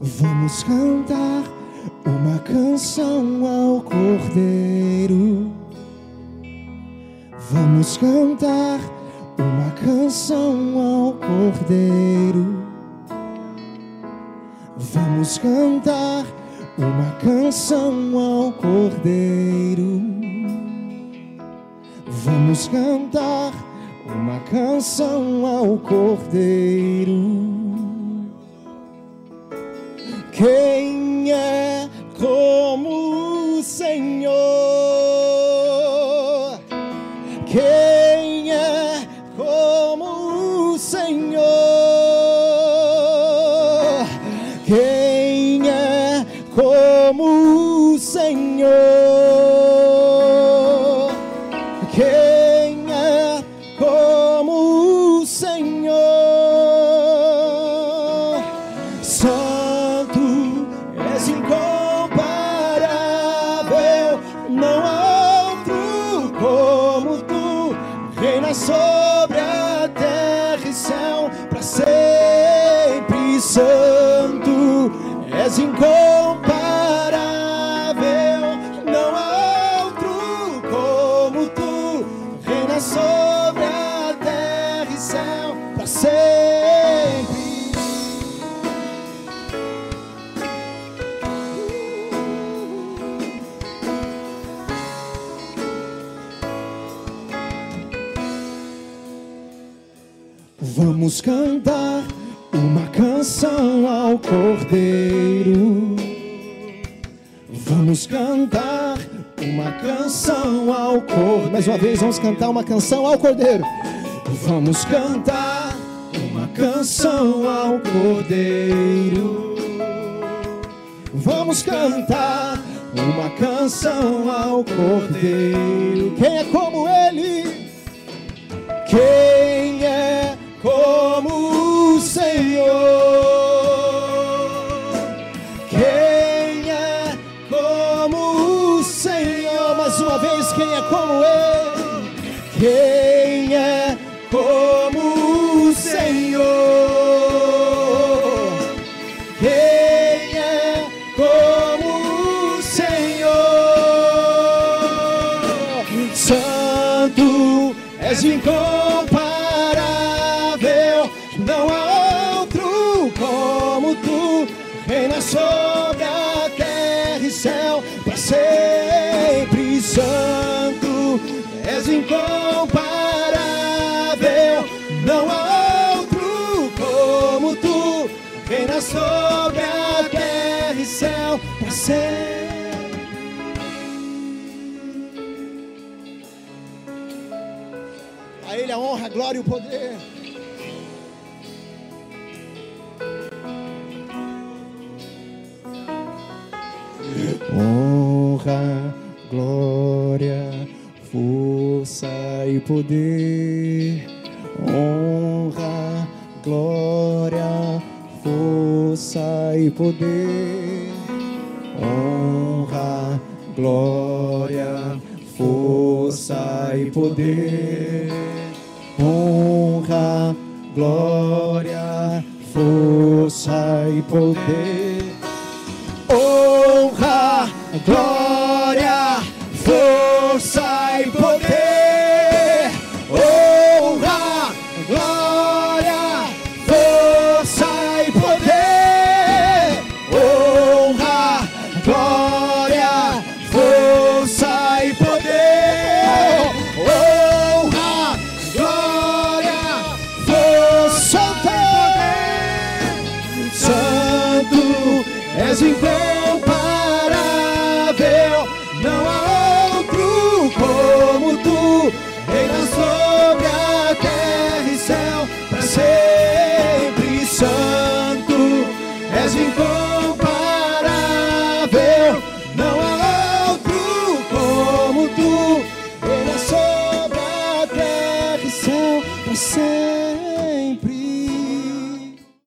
Vamos cantar uma canção ao Cordeiro. Vamos cantar uma canção ao Cordeiro. Vamos cantar uma canção ao Cordeiro. Vamos cantar uma canção ao Cordeiro. Senhor? Quem é como o Senhor? Quem é como o Senhor? Santo és incomparável, não há outro como tu. Reina sobre Santo és incomparável, não há outro como tu. Reina sobre a terra e céu para sempre. Vamos cantar canção ao Cordeiro. Vamos cantar uma canção ao Cordeiro. Mais uma vez, vamos cantar uma canção ao Cordeiro. Vamos cantar uma canção ao Cordeiro. Vamos cantar uma canção ao Cordeiro. Quem é como ele? Quem uma vez, quem é como ele? Quem é como o Senhor? Quem é como o Senhor? Santo és incomparável, não há outro como tu. Reina sobre a terra e céu para sempre. Santo és incomparável, não há outro como tu. Reina sobre a terra e céu para sempre. A Ele a honra, a glória e o poder. Honra, força e poder. Honra, glória, força e poder. Honra, glória, força e poder. Honra, glória, força e poder. Honra, glória, mais em